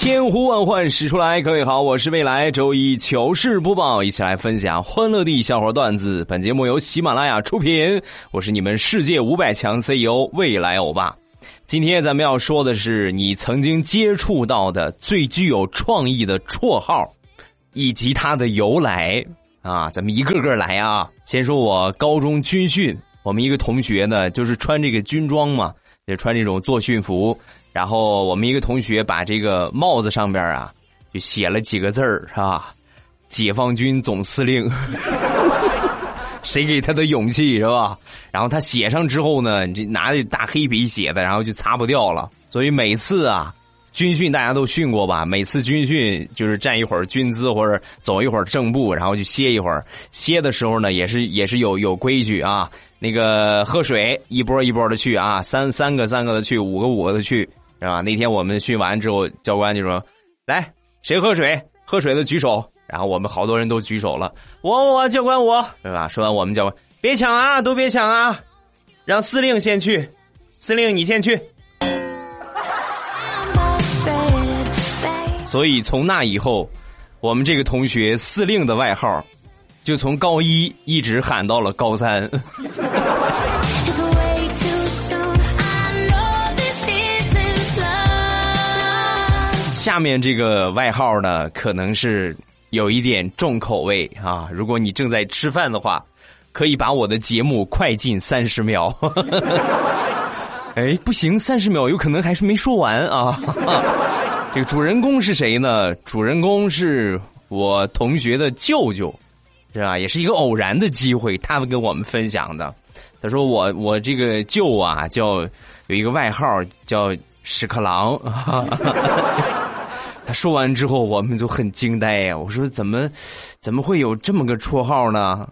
千呼万唤始出来，各位好，我是未来周一糗事播报，一起来分享欢乐地笑话段子。本节目由喜马拉雅出品，我是你们世界五百强 CEO 未来欧巴。今天咱们要说的是你曾经接触到的最具有创意的绰号，以及它的由来啊！咱们一个个来啊。先说我高中军训，我们一个同学呢，就是穿这个军装嘛，就穿这种作训服。然后我们一个同学把这个帽子上边啊，就写了几个字儿，是吧？解放军总司令，谁给他的勇气是吧？然后他写上之后呢，你这拿着大黑笔写的，然后就擦不掉了。所以每次啊，军训大家都训过吧？每次军训就是站一会儿军姿或者走一会儿正步，然后就歇一会儿。歇的时候呢，也是也是有有规矩啊。那个喝水一波一波的去啊，三三个三个的去，五个五个的去。是吧？那天我们训完之后，教官就说：“来，谁喝水？喝水的举手。”然后我们好多人都举手了。我我教官我，对吧？说完我们教官别抢啊，都别抢啊，让司令先去。司令你先去。所以从那以后，我们这个同学司令的外号，就从高一一直喊到了高三。下面这个外号呢，可能是有一点重口味啊。如果你正在吃饭的话，可以把我的节目快进三十秒。哎，不行，三十秒有可能还是没说完啊。这个主人公是谁呢？主人公是我同学的舅舅，是吧？也是一个偶然的机会，他们跟我们分享的。他说我我这个舅啊，叫有一个外号叫屎壳郎。说完之后，我们就很惊呆呀！我说怎么怎么会有这么个绰号呢？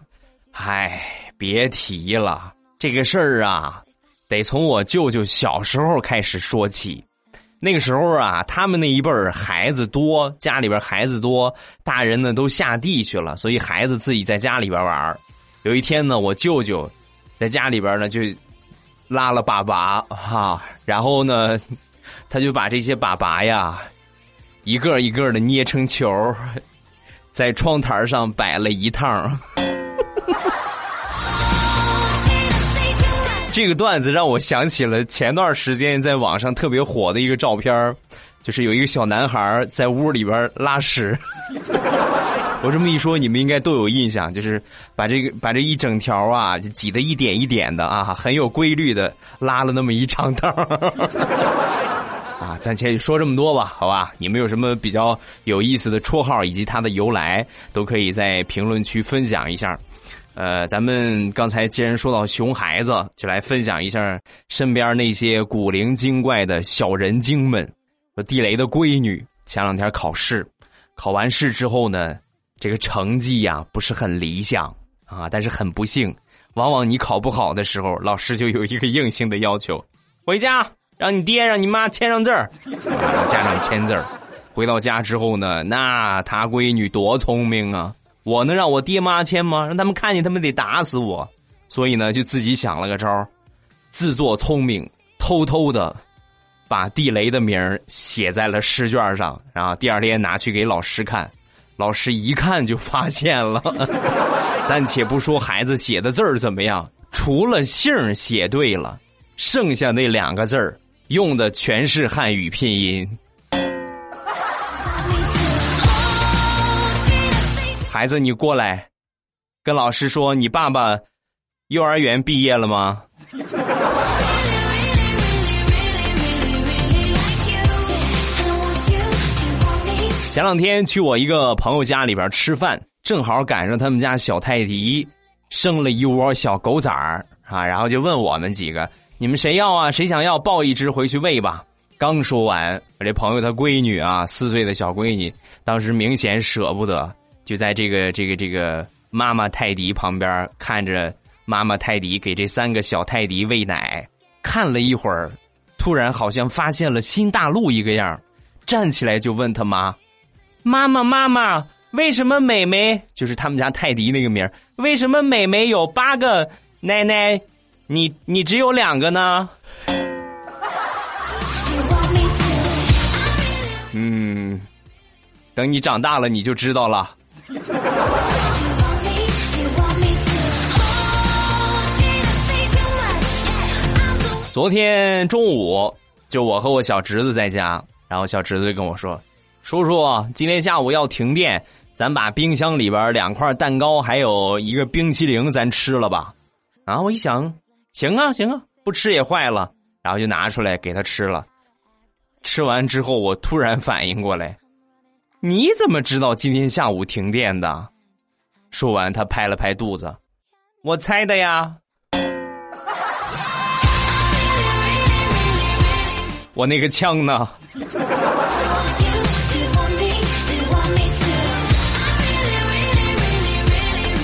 唉，别提了，这个事儿啊，得从我舅舅小时候开始说起。那个时候啊，他们那一辈儿孩子多，家里边孩子多，大人呢都下地去了，所以孩子自己在家里边玩儿有一天呢，我舅舅在家里边呢就拉了粑粑哈、然后呢，他就把这些粑粑呀一个一个的捏成球，在窗台上摆了一趟。这个段子让我想起了前段时间在网上特别火的一个照片就是有一个小男孩在屋里边拉屎。我这么一说，你们应该都有印象，就是把这个把这一整条啊，就挤得一点一点的啊，很有规律的拉了那么一长道，暂且说这么多吧，好吧？你们有什么比较有意思的绰号以及它的由来，都可以在评论区分享一下。呃，咱们刚才既然说到熊孩子，就来分享一下身边那些古灵精怪的小人精们。说地雷的闺女前两天考试，考完试之后呢，这个成绩呀不是很理想啊，但是很不幸，往往你考不好的时候，老师就有一个硬性的要求：回家让你爹让你妈签上字儿，让 家长签字儿。回到家之后呢，那他闺女多聪明啊！我能让我爹妈签吗？让他们看见，他们得打死我。所以呢，就自己想了个招儿自作聪明，偷偷的把地雷的名儿写在了试卷上，然后第二天拿去给老师看。老师一看就发现了。暂且不说孩子写的字儿怎么样，除了姓写对了，剩下那两个字儿用的全是汉语拼音。孩子，你过来，跟老师说，你爸爸幼儿园毕业了吗？前两天去我一个朋友家里边吃饭，正好赶上他们家小泰迪生了一窝小狗崽儿啊，然后就问我们几个：“你们谁要啊？谁想要抱一只回去喂吧。”刚说完，我这朋友他闺女啊，四岁的小闺女，当时明显舍不得，就在这个这个这个妈妈泰迪旁边看着妈妈泰迪给这三个小泰迪喂奶，看了一会儿，突然好像发现了新大陆一个样，站起来就问他妈：“妈妈妈妈，为什么美美就是他们家泰迪那个名儿？为什么美美有八个奶奶，你你只有两个呢？”嗯，等你长大了你就知道了。昨天中午，就我和我小侄子在家，然后小侄子就跟我说：“叔叔，今天下午要停电，咱把冰箱里边两块蛋糕还有一个冰淇淋咱吃了吧。”然后我一想，行啊，行啊，不吃也坏了，然后就拿出来给他吃了。吃完之后，我突然反应过来，你怎么知道今天下午停电的？说完，他拍了拍肚子，我猜的呀。我那个枪呢？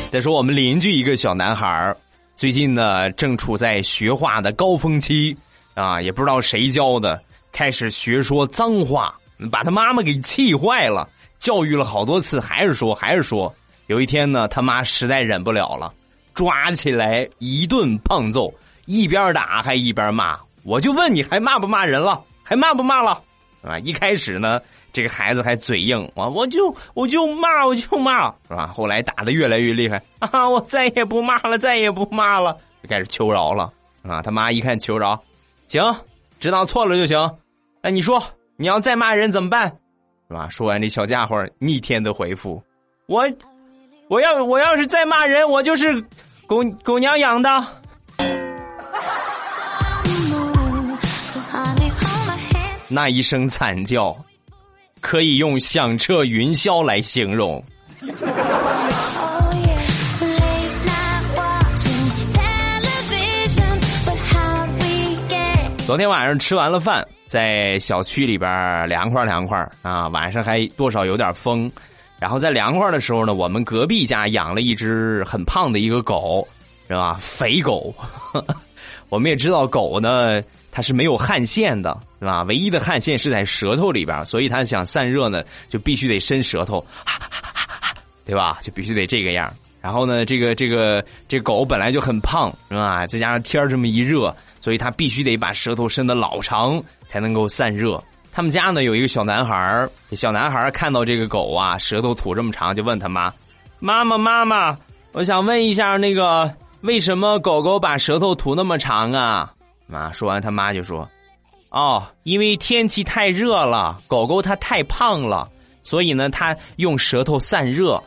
再说我们邻居一个小男孩儿最近呢正处在学画的高峰期啊，也不知道谁教的。开始学说脏话，把他妈妈给气坏了。教育了好多次，还是说，还是说。有一天呢，他妈实在忍不了了，抓起来一顿胖揍，一边打还一边骂。我就问你，还骂不骂人了？还骂不骂了？啊！一开始呢，这个孩子还嘴硬，我，我就我就骂，我就骂，是吧？后来打的越来越厉害，啊，我再也不骂了，再也不骂了，就开始求饶了。啊，他妈一看求饶，行，知道错了就行。哎，你说你要再骂人怎么办？是吧？说完，这小家伙逆天的回复：“我，我要我要是再骂人，我就是狗狗娘养的。”那一声惨叫，可以用响彻云霄来形容。昨天晚上吃完了饭。在小区里边凉快凉快啊，晚上还多少有点风，然后在凉快的时候呢，我们隔壁家养了一只很胖的一个狗，是吧？肥狗，我们也知道狗呢，它是没有汗腺的，是吧？唯一的汗腺是在舌头里边，所以它想散热呢，就必须得伸舌头，对吧？就必须得这个样。然后呢，这个这个这狗本来就很胖，是吧？再加上天这么一热。所以它必须得把舌头伸得老长，才能够散热。他们家呢有一个小男孩小男孩看到这个狗啊，舌头吐这么长，就问他妈：“妈妈，妈妈，我想问一下，那个为什么狗狗把舌头吐那么长啊？”啊，说完他妈就说：“哦，因为天气太热了，狗狗它太胖了，所以呢，它用舌头散热。”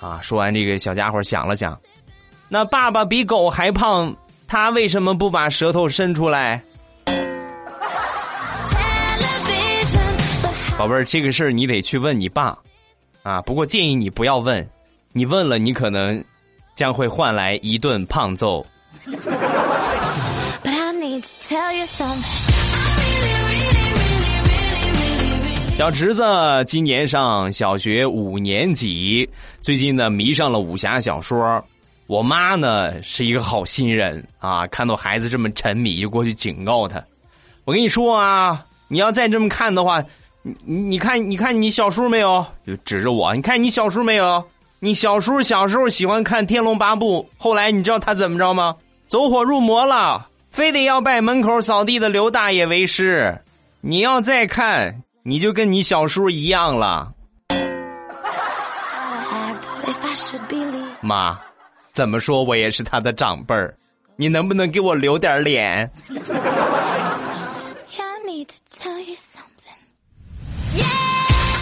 啊，说完这个小家伙想了想，那爸爸比狗还胖。他为什么不把舌头伸出来？宝贝儿，这个事儿你得去问你爸，啊！不过建议你不要问，你问了你可能将会换来一顿胖揍。Tell you some 小侄子今年上小学五年级，最近呢迷上了武侠小说。我妈呢是一个好心人啊，看到孩子这么沉迷，就过去警告他。我跟你说啊，你要再这么看的话，你你看，你看你小叔没有？就指着我，你看你小叔没有？你小叔小时候喜欢看《天龙八部》，后来你知道他怎么着吗？走火入魔了，非得要拜门口扫地的刘大爷为师。你要再看，你就跟你小叔一样了。妈。怎么说，我也是他的长辈儿，你能不能给我留点脸？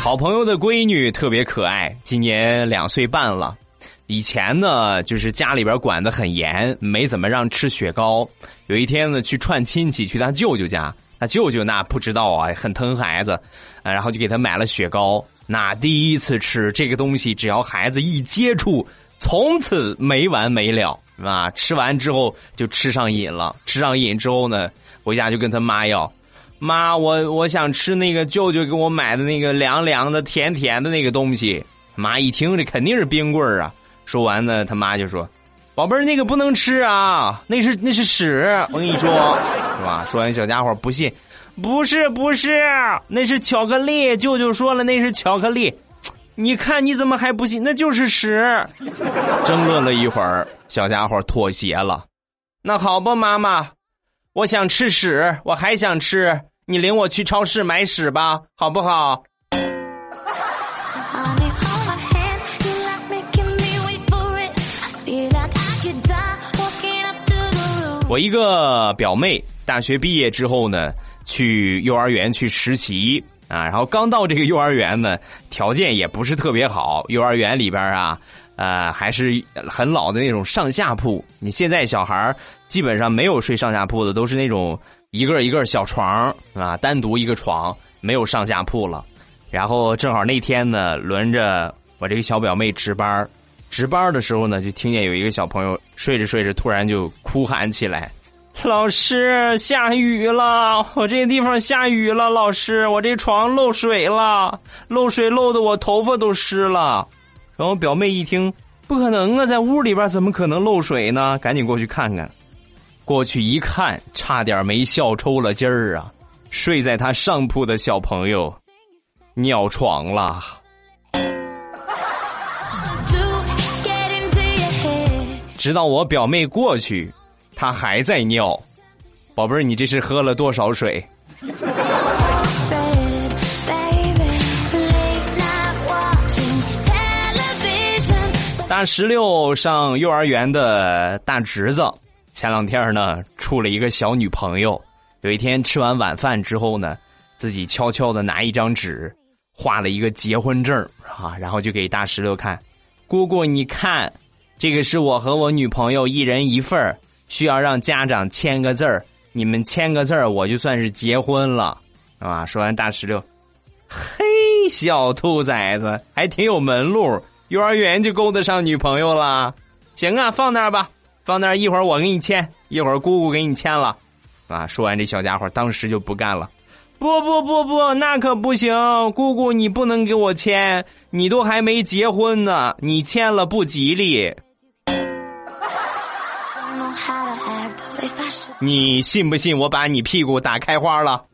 好朋友的闺女特别可爱，今年两岁半了。以前呢，就是家里边管的很严，没怎么让吃雪糕。有一天呢，去串亲戚，去他舅舅家，他舅舅那不知道啊，很疼孩子，然后就给他买了雪糕。那第一次吃这个东西，只要孩子一接触。从此没完没了，是吧？吃完之后就吃上瘾了，吃上瘾之后呢，回家就跟他妈要，妈，我我想吃那个舅舅给我买的那个凉凉的、甜甜的那个东西。妈一听，这肯定是冰棍儿啊！说完呢，他妈就说：“宝贝儿，那个不能吃啊，那是那是屎，我跟你说，是吧？说完，小家伙不信，不是不是，那是巧克力。舅舅说了，那是巧克力。你看你怎么还不信？那就是屎。争论了一会儿，小家伙妥协了。那好吧，妈妈，我想吃屎，我还想吃，你领我去超市买屎吧，好不好？我一个表妹大学毕业之后呢，去幼儿园去实习啊，然后刚到这个幼儿园呢，条件也不是特别好，幼儿园里边啊，呃，还是很老的那种上下铺。你现在小孩基本上没有睡上下铺的，都是那种一个一个小床啊，单独一个床，没有上下铺了。然后正好那天呢，轮着我这个小表妹值班值班的时候呢，就听见有一个小朋友睡着睡着，突然就哭喊起来：“老师，下雨了！我这个地方下雨了，老师，我这床漏水了，漏水漏的我头发都湿了。”然后表妹一听，不可能啊，在屋里边怎么可能漏水呢？赶紧过去看看。过去一看，差点没笑抽了筋儿啊！睡在他上铺的小朋友尿床了。直到我表妹过去，她还在尿。宝贝儿，你这是喝了多少水？大石榴上幼儿园的大侄子，前两天呢处了一个小女朋友。有一天吃完晚饭之后呢，自己悄悄的拿一张纸，画了一个结婚证儿啊，然后就给大石榴看。姑姑，你看，这个是我和我女朋友一人一份儿需要让家长签个字儿，你们签个字儿，我就算是结婚了，啊。说完，大石榴，嘿，小兔崽子还挺有门路，幼儿园就勾搭上女朋友了。行啊，放那儿吧，放那儿，一会儿我给你签，一会儿姑姑给你签了。啊！说完，这小家伙当时就不干了。不不不不，那可不行！姑姑，你不能给我签，你都还没结婚呢，你签了不吉利。你信不信我把你屁股打开花了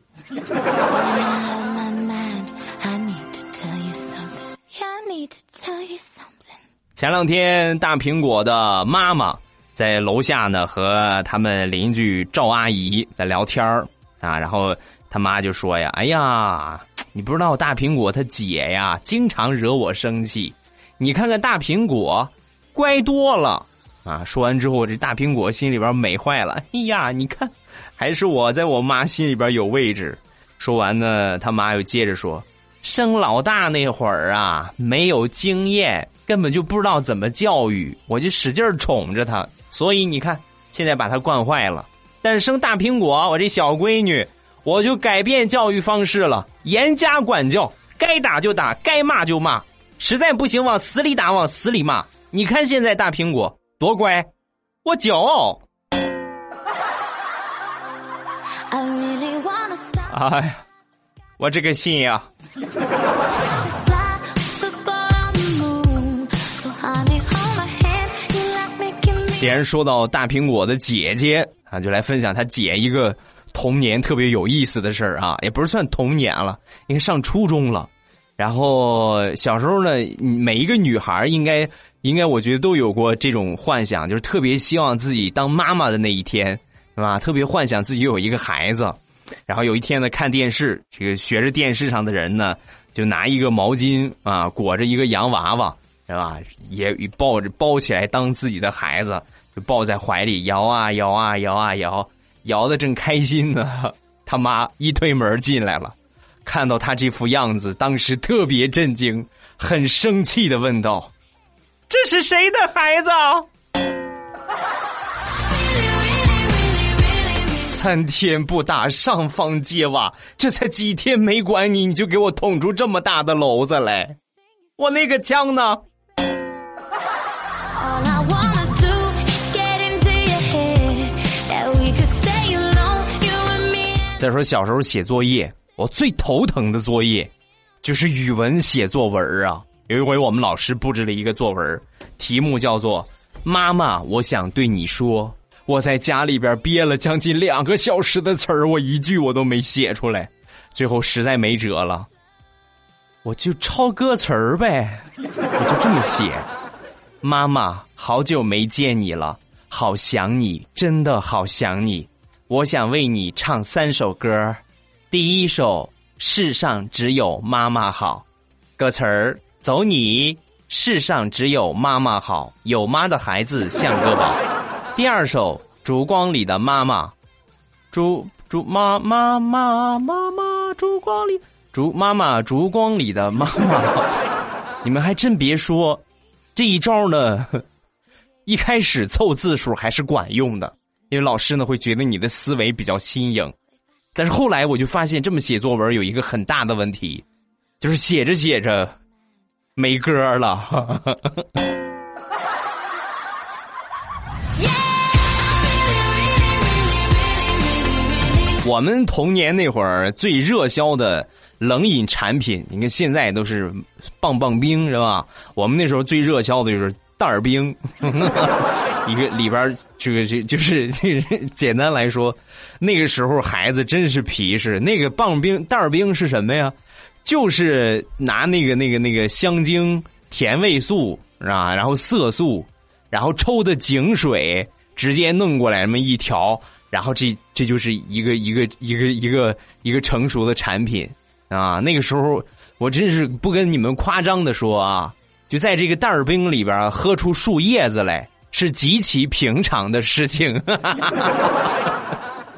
前两天，大苹果的妈妈在楼下呢，和他们邻居赵阿姨在聊天儿啊，然后他妈就说呀：“哎呀，你不知道大苹果他姐呀，经常惹我生气。你看看大苹果，乖多了啊。”说完之后，这大苹果心里边美坏了。哎呀，你看，还是我在我妈心里边有位置。说完呢，他妈又接着说。生老大那会儿啊，没有经验，根本就不知道怎么教育，我就使劲宠着他，所以你看，现在把他惯坏了。但是生大苹果，我这小闺女，我就改变教育方式了，严加管教，该打就打，该骂就骂，实在不行往死里打，往死里骂。你看现在大苹果多乖，我骄傲。哎呀，我这个心呀！既然说到大苹果的姐姐啊，就来分享她姐一个童年特别有意思的事儿啊，也不是算童年了，应该上初中了。然后小时候呢，每一个女孩应该。应该，我觉得都有过这种幻想，就是特别希望自己当妈妈的那一天，是吧？特别幻想自己有一个孩子。然后有一天呢，看电视，这个学着电视上的人呢，就拿一个毛巾啊裹着一个洋娃娃，是吧？也抱着包起来当自己的孩子，就抱在怀里摇啊摇啊摇啊摇，摇的正开心呢。他妈一推门进来了，看到他这副样子，当时特别震惊，很生气的问道：“这是谁的孩子？” 三天不打，上房揭瓦。这才几天没管你，你就给我捅出这么大的篓子来。我那个枪呢.再说小时候写作业，我最头疼的作业就是语文写作文啊。有一回我们老师布置了一个作文，题目叫做妈妈，我想对你说，我在家里边憋了将近两个小时的词儿，我一句我都没写出来，最后实在没辙了，我就抄歌词儿呗，我就这么写。妈妈，好久没见你了，好想你，真的好想你。我想为你唱三首歌，第一首《世上只有妈妈好》，歌词儿走你。世上只有妈妈好，有妈的孩子像个宝。第二首《烛光里的妈妈》，烛烛妈妈妈妈妈，烛光里烛妈妈烛光里的妈妈。你们还真别说，这一招呢，一开始凑字数还是管用的，因为老师呢会觉得你的思维比较新颖。但是后来我就发现，这么写作文有一个很大的问题，就是写着写着。没歌了。我们童年那会儿最热销的冷饮产品，你看现在都是棒棒冰是吧？我们那时候最热销的就是袋儿冰，一个里边这个就就是这简单来说，那个时候孩子真是皮实。那个棒冰袋儿冰是什么呀？就是拿那个那个那个香精、甜味素啊？然后色素，然后抽的井水，直接弄过来那么一调，然后这这就是一个一个一个一个一个成熟的产品啊！那个时候我真是不跟你们夸张的说啊，就在这个袋儿冰里边喝出树叶子来是极其平常的事情。哈哈哈哈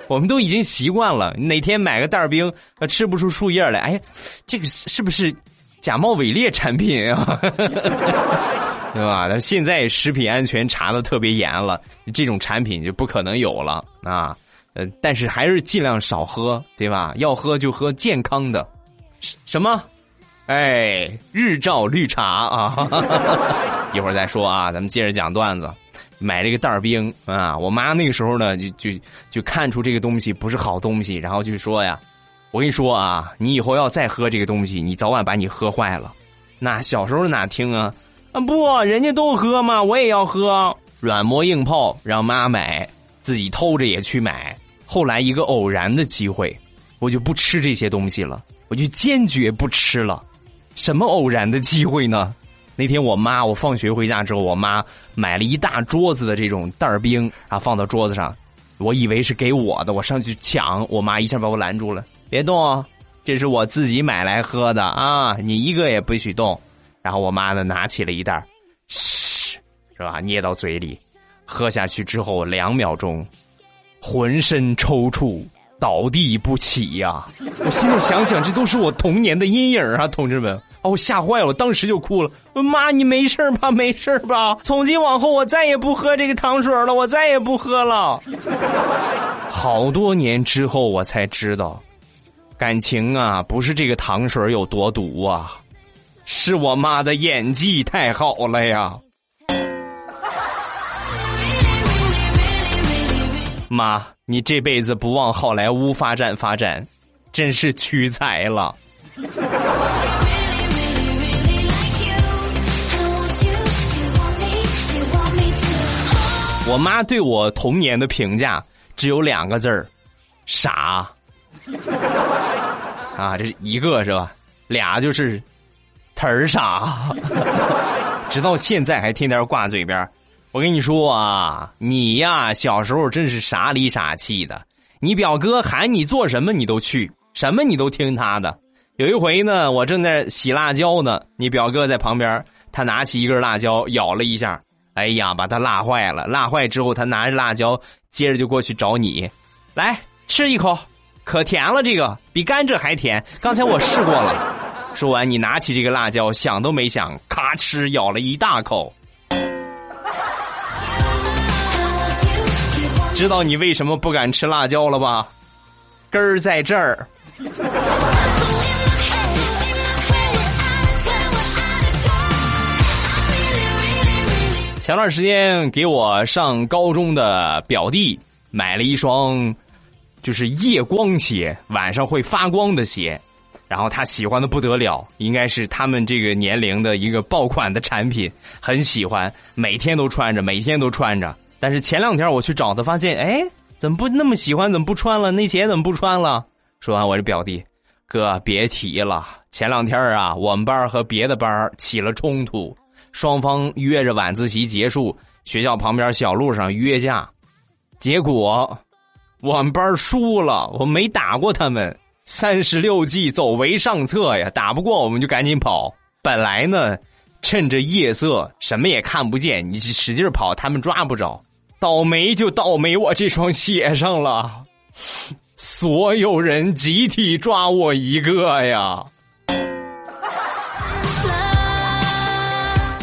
我们都已经习惯了，哪天买个袋儿冰，吃不出树叶来，哎，这个是不是假冒伪劣产品啊？对吧？那现在食品安全查的特别严了，这种产品就不可能有了啊。呃，但是还是尽量少喝，对吧？要喝就喝健康的，什么？哎，日照绿茶啊！一会儿再说啊，咱们接着讲段子。买这个袋儿冰啊！我妈那个时候呢，就就就看出这个东西不是好东西，然后就说呀：“我跟你说啊，你以后要再喝这个东西，你早晚把你喝坏了。”那小时候哪听啊？啊不，人家都喝嘛，我也要喝。软磨硬泡让妈买，自己偷着也去买。后来一个偶然的机会，我就不吃这些东西了，我就坚决不吃了。什么偶然的机会呢？那天我妈，我放学回家之后，我妈买了一大桌子的这种袋儿冰，然后放到桌子上，我以为是给我的，我上去抢，我妈一下把我拦住了，别动，这是我自己买来喝的啊，你一个也不许动。然后我妈呢，拿起了一袋，嘘，是吧？捏到嘴里，喝下去之后，两秒钟，浑身抽搐，倒地不起呀！我现在想想，这都是我童年的阴影啊，同志们。我吓坏了，当时就哭了。妈，你没事吧？没事吧？从今往后，我再也不喝这个糖水了，我再也不喝了。好多年之后，我才知道，感情啊，不是这个糖水有多毒啊，是我妈的演技太好了呀。妈，你这辈子不往好莱坞发展发展，真是屈才了。我妈对我童年的评价只有两个字儿：傻。啊，这是一个是吧？俩就是忒儿傻。直到现在还天天挂嘴边我跟你说啊，你呀，小时候真是傻里傻气的。你表哥喊你做什么你都去，什么你都听他的。有一回呢，我正在洗辣椒呢，你表哥在旁边，他拿起一根辣椒咬了一下。哎呀，把它辣坏了！辣坏之后，他拿着辣椒，接着就过去找你，来吃一口，可甜了，这个比甘蔗还甜。刚才我试过了。说完，你拿起这个辣椒，想都没想，咔哧咬了一大口。知道你为什么不敢吃辣椒了吧？根儿在这儿。前段时间给我上高中的表弟买了一双，就是夜光鞋，晚上会发光的鞋。然后他喜欢的不得了，应该是他们这个年龄的一个爆款的产品，很喜欢，每天都穿着，每天都穿着。但是前两天我去找他，发现哎，怎么不那么喜欢？怎么不穿了？那鞋怎么不穿了？说完，我这表弟，哥别提了，前两天啊，我们班和别的班起了冲突，双方约着晚自习结束，学校旁边小路上约架，结果我们班输了，我没打过他们。三十六计，走为上策呀！打不过我们就赶紧跑。本来呢，趁着夜色什么也看不见，你使劲跑，他们抓不着。倒霉就倒霉我这双鞋上了，所有人集体抓我一个呀！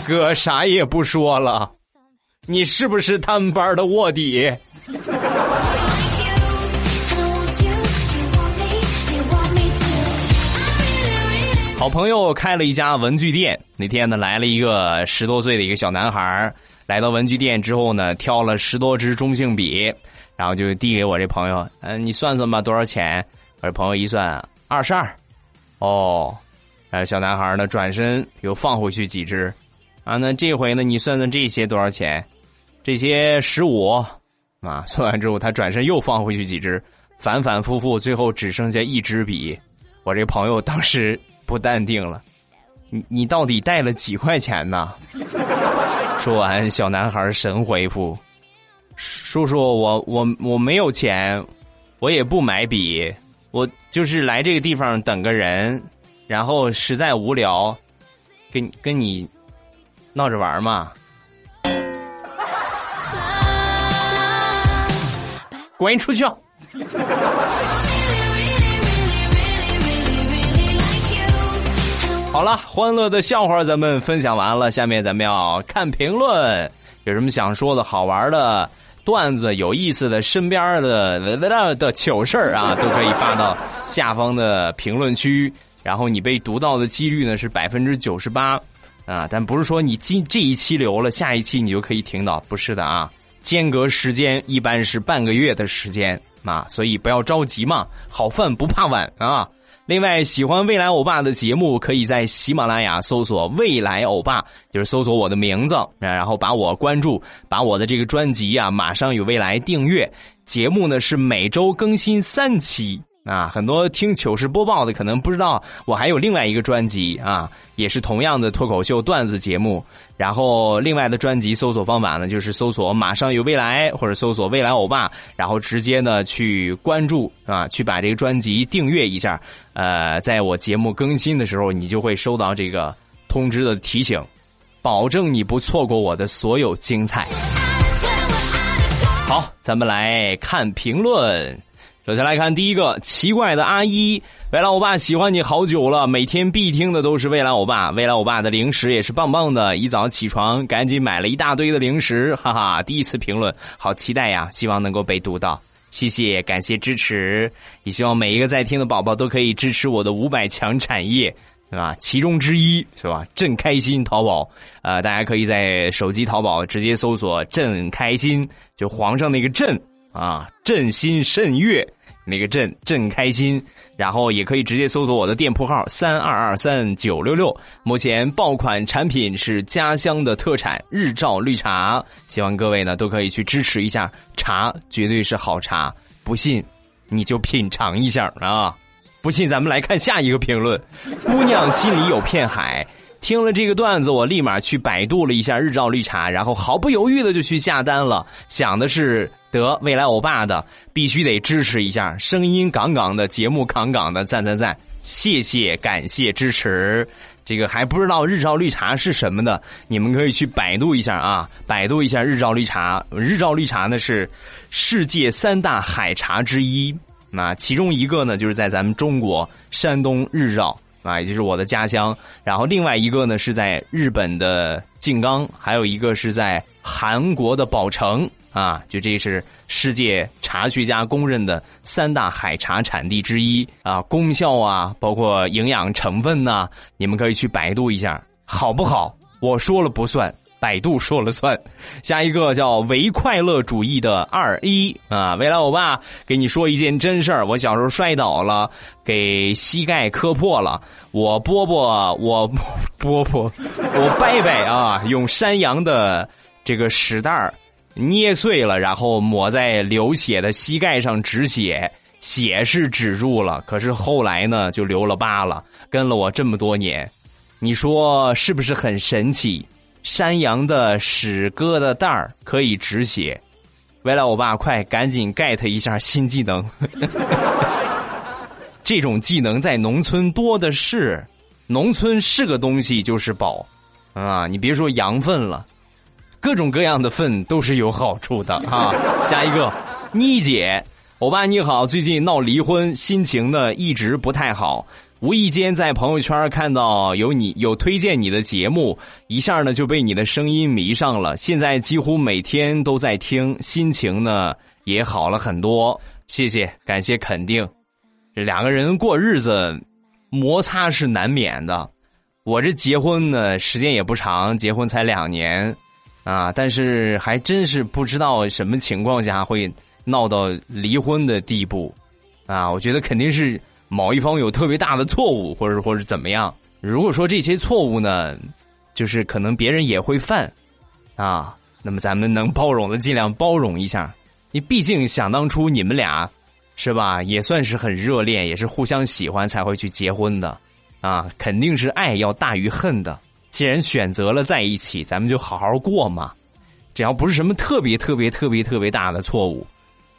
哥啥也不说了，你是不是他们班的卧底？好朋友开了一家文具店，那天呢来了一个十多岁的一个小男孩，来到文具店之后呢，挑了十多支中性笔，然后就递给我这朋友，嗯，你算算吧，多少钱？我这朋友一算，二十二。哦，呃，小男孩呢转身又放回去几支，啊，那这回呢你算算这些多少钱？这些十五，啊，算完之后他转身又放回去几支，反反复复，最后只剩下一支笔。我这朋友当时。不淡定了，你你到底带了几块钱呢？说完，小男孩神回复：“叔叔，我我我没有钱，我也不买笔，我就是来这个地方等个人，然后实在无聊，跟跟你闹着玩嘛。”滚出去！好了，欢乐的笑话咱们分享完了，下面咱们要看评论，有什么想说的好玩的段子、有意思的身边的的的糗事儿啊，都可以发到下方的评论区。然后你被读到的几率呢是百分之九十八啊，但不是说你今这一期留了，下一期你就可以听到，不是的啊，间隔时间一般是半个月的时间啊，所以不要着急嘛，好饭不怕晚啊。另外，喜欢未来欧巴的节目，可以在喜马拉雅搜索“未来欧巴”，就是搜索我的名字，然后把我关注，把我的这个专辑啊，马上与未来订阅。节目呢是每周更新三期。啊，很多听糗事播报的可能不知道，我还有另外一个专辑啊，也是同样的脱口秀段子节目。然后，另外的专辑搜索方法呢，就是搜索“马上有未来”或者搜索“未来欧巴”，然后直接呢去关注啊，去把这个专辑订阅一下。呃，在我节目更新的时候，你就会收到这个通知的提醒，保证你不错过我的所有精彩。好，咱们来看评论。首先来看第一个奇怪的阿姨，未来欧巴喜欢你好久了，每天必听的都是未来欧巴，未来欧巴的零食也是棒棒的，一早起床赶紧买了一大堆的零食，哈哈，第一次评论，好期待呀，希望能够被读到，谢谢，感谢支持，也希望每一个在听的宝宝都可以支持我的五百强产业，是吧？其中之一是吧？朕开心淘宝，呃，大家可以在手机淘宝直接搜索“朕开心”，就皇上那个“朕”啊，朕心甚悦。那个朕朕开心，然后也可以直接搜索我的店铺号三二二三九六六。目前爆款产品是家乡的特产日照绿茶，希望各位呢都可以去支持一下，茶绝对是好茶，不信你就品尝一下啊！不信咱们来看下一个评论，姑娘心里有片海。听了这个段子，我立马去百度了一下日照绿茶，然后毫不犹豫的就去下单了，想的是。得未来欧巴的必须得支持一下，声音杠杠的，节目杠杠的，赞赞赞！谢谢，感谢支持。这个还不知道日照绿茶是什么的，你们可以去百度一下啊，百度一下日照绿茶。日照绿茶呢是世界三大海茶之一，那其中一个呢就是在咱们中国山东日照啊，也就是我的家乡。然后另外一个呢是在日本的静冈，还有一个是在韩国的宝城。啊，就这是世界茶学家公认的三大海茶产地之一啊，功效啊，包括营养成分呐，你们可以去百度一下，好不好？我说了不算，百度说了算。下一个叫唯快乐主义的二一啊，未来欧巴给你说一件真事儿，我小时候摔倒了，给膝盖磕破了，我波波我波波我伯伯啊，用山羊的这个屎袋儿捏碎了，然后抹在流血的膝盖上止血。血是止住了，可是后来呢，就留了疤了，跟了我这么多年，你说是不是很神奇？山羊的屎疙瘩蛋儿可以止血，未来我爸快赶紧 get 一下新技能，这种技能在农村多的是，农村是个东西就是宝啊！你别说羊粪了，各种各样的粪都是有好处的啊！下一个，妮姐。欧巴你好，最近闹离婚，心情呢一直不太好。无意间在朋友圈看到有你有推荐你的节目，一下呢就被你的声音迷上了。现在几乎每天都在听，心情呢也好了很多。谢谢，感谢肯定。这两个人过日子，摩擦是难免的。我这结婚呢时间也不长，结婚才两年啊，但是还真是不知道什么情况下会。闹到离婚的地步，啊，我觉得肯定是某一方有特别大的错误，或者或者怎么样。如果说这些错误呢，就是可能别人也会犯，啊，那么咱们能包容的尽量包容一下。你毕竟想当初你们俩是吧，也算是很热恋，也是互相喜欢才会去结婚的，啊，肯定是爱要大于恨的。既然选择了在一起，咱们就好好过嘛。只要不是什么特别特别特别特别大的错误。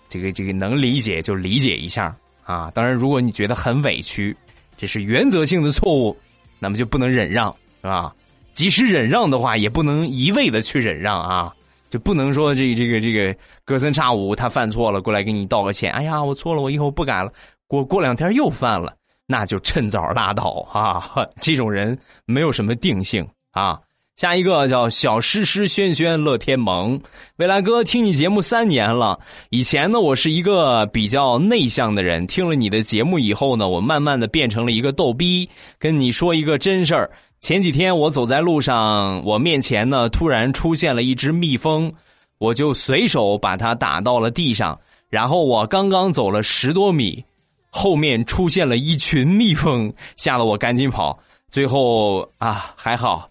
这个这个能理解就理解一下啊！当然，如果你觉得很委屈，这是原则性的错误，那么就不能忍让，是吧？即使忍让的话，也不能一味的去忍让啊！就不能说这这个这个隔三差五他犯错了过来给你道个歉，哎呀，我错了，我以后不敢了。过过两天又犯了，那就趁早拉倒啊！这种人没有什么定性啊。下一个叫小诗诗轩轩乐天萌，未来哥听你节目三年了。以前呢，我是一个比较内向的人，听了你的节目以后呢，我慢慢的变成了一个逗逼。跟你说一个真事儿，前几天我走在路上，我面前呢突然出现了一只蜜蜂，我就随手把它打到了地上。然后我刚刚走了十多米，后面出现了一群蜜蜂，吓得我赶紧跑。最后啊，还好。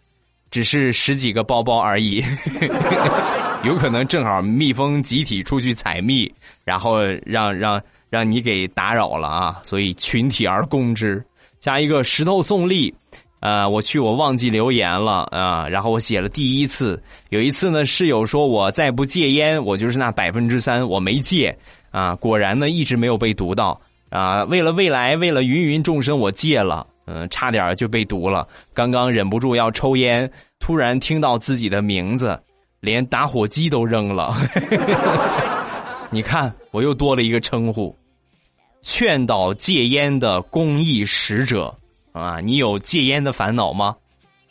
只是十几个包包而已，有可能正好蜜蜂集体出去采蜜，然后让让让你给打扰了啊，所以群体而攻之。加一个石头送力，呃，我去我忘记留言了啊，然后我写了第一次，有一次呢室友说我再不戒烟，我就是那百分之三，我没戒啊，果然呢一直没有被读到啊，为了未来，为了芸芸众生，我戒了。嗯，差点就被毒了。刚刚忍不住要抽烟，突然听到自己的名字，连打火机都扔了。你看，我又多了一个称呼——劝导戒烟的公益使者啊！你有戒烟的烦恼吗？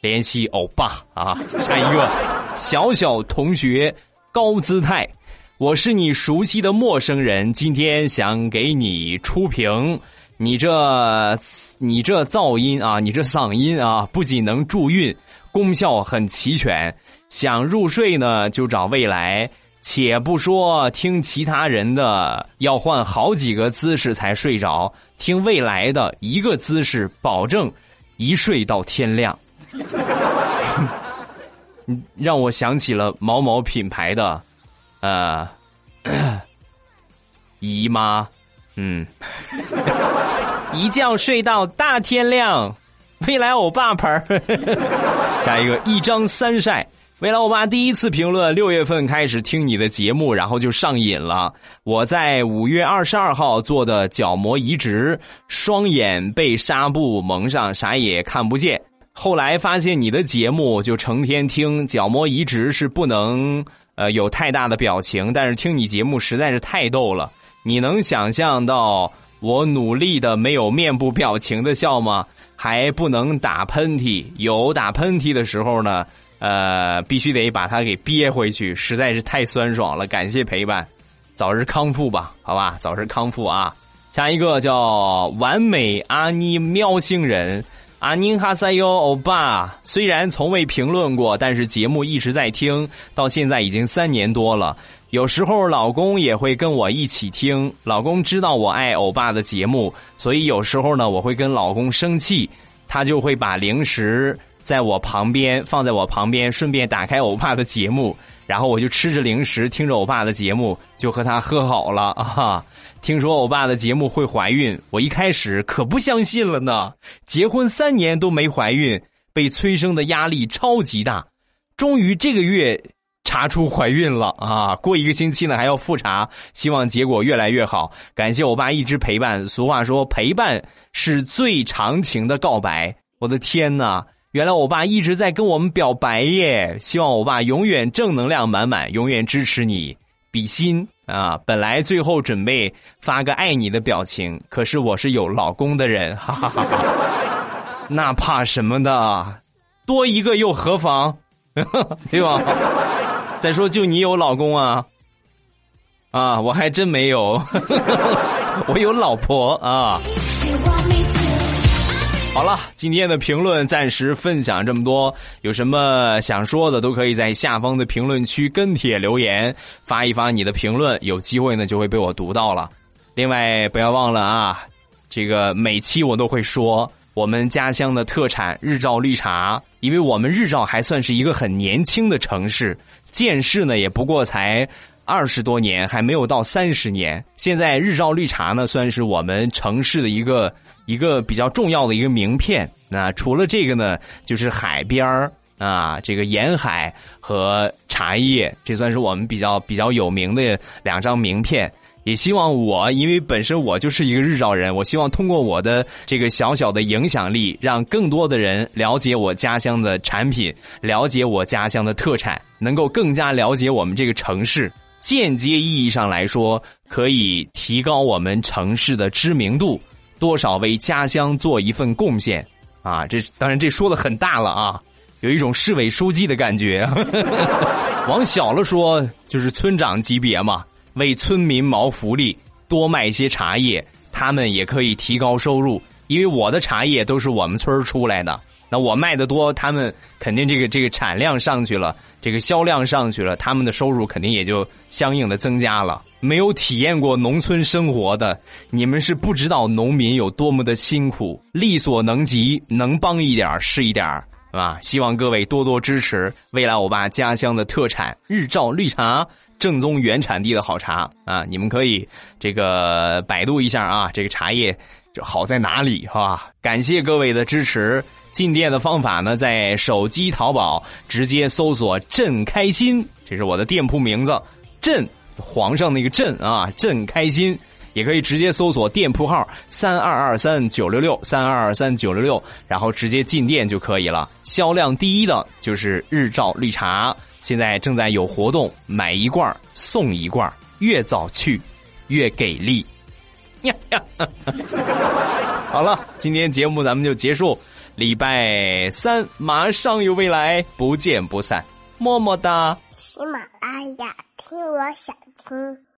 联系欧巴啊！下一个小小同学高姿态，我是你熟悉的陌生人，今天想给你出评。你这，你这噪音啊，你这嗓音啊，不仅能助孕，功效很齐全。想入睡呢，就找未来。且不说听其他人的，要换好几个姿势才睡着，听未来的一个姿势，保证一睡到天亮。让我想起了某某品牌的，呃，姨妈。嗯，一觉睡到大天亮，未来欧巴牌儿。下一个一张三晒，未来欧巴第一次评论，六月份开始听你的节目，然后就上瘾了。我在五月二十二号做的角膜移植，双眼被纱布蒙上，啥也看不见。后来发现你的节目，就成天听。角膜移植是不能呃有太大的表情，但是听你节目实在是太逗了。你能想象到我努力的没有面部表情的笑吗？还不能打喷嚏，有打喷嚏的时候呢，呃，必须得把它给憋回去，实在是太酸爽了。感谢陪伴，早日康复吧，好吧，早日康复啊！下一个叫完美阿妮喵星人阿宁哈塞哟，欧巴，虽然从未评论过，但是节目一直在听，到现在已经三年多了。有时候老公也会跟我一起听，老公知道我爱欧巴的节目，所以有时候呢，我会跟老公生气，他就会把零食在我旁边放在我旁边，顺便打开欧巴的节目，然后我就吃着零食，听着欧巴的节目，就和他和好了啊。听说欧巴的节目会怀孕，我一开始可不相信了呢。结婚三年都没怀孕，被催生的压力超级大。终于这个月查出怀孕了啊！过一个星期呢还要复查，希望结果越来越好。感谢我爸一直陪伴。俗话说，陪伴是最长情的告白。我的天哪！原来我爸一直在跟我们表白耶！希望我爸永远正能量满满，永远支持你。比心啊！本来最后准备发个爱你的表情，可是我是有老公的人，哈哈哈哈！那怕什么的？多一个又何妨？对吧？再说，就你有老公啊？啊，我还真没有，我有老婆啊。好了，今天的评论暂时分享这么多。有什么想说的，都可以在下方的评论区跟帖留言，发一发你的评论，有机会呢就会被我读到了。另外，不要忘了啊，这个每期我都会说我们家乡的特产日照绿茶，因为我们日照还算是一个很年轻的城市，建市呢也不过才二十多年，还没有到三十年。现在日照绿茶呢，算是我们城市的一个。一个比较重要的一个名片，那除了这个呢，就是海边儿啊，这个沿海和茶叶，这算是我们比较比较有名的两张名片。也希望我，因为本身我就是一个日照人，我希望通过我的这个小小的影响力，让更多的人了解我家乡的产品，了解我家乡的特产，能够更加了解我们这个城市。间接意义上来说，可以提高我们城市的知名度。多少为家乡做一份贡献啊！这当然这说的很大了啊，有一种市委书记的感觉。往小了说，就是村长级别嘛，为村民谋福利，多卖一些茶叶，他们也可以提高收入。因为我的茶叶都是我们村出来的，那我卖的多，他们肯定这个这个产量上去了，这个销量上去了，他们的收入肯定也就相应的增加了。没有体验过农村生活的，你们是不知道农民有多么的辛苦。力所能及，能帮一点是一点是吧？希望各位多多支持未来我把家乡的特产日照绿茶，正宗原产地的好茶啊！你们可以这个百度一下啊，这个茶叶就好在哪里哈？感谢各位的支持。进店的方法呢，在手机淘宝直接搜索“朕开心”，这是我的店铺名字，朕。皇上那个朕啊，朕开心，也可以直接搜索店铺号三二二三九六六三二二三九六六，然后直接进店就可以了。销量第一的就是日照绿茶，现在正在有活动，买一罐送一罐，越早去越给力。呀呀，好了，今天节目咱们就结束，礼拜三马上有未来，不见不散，么么哒。喜马拉雅，听我想听。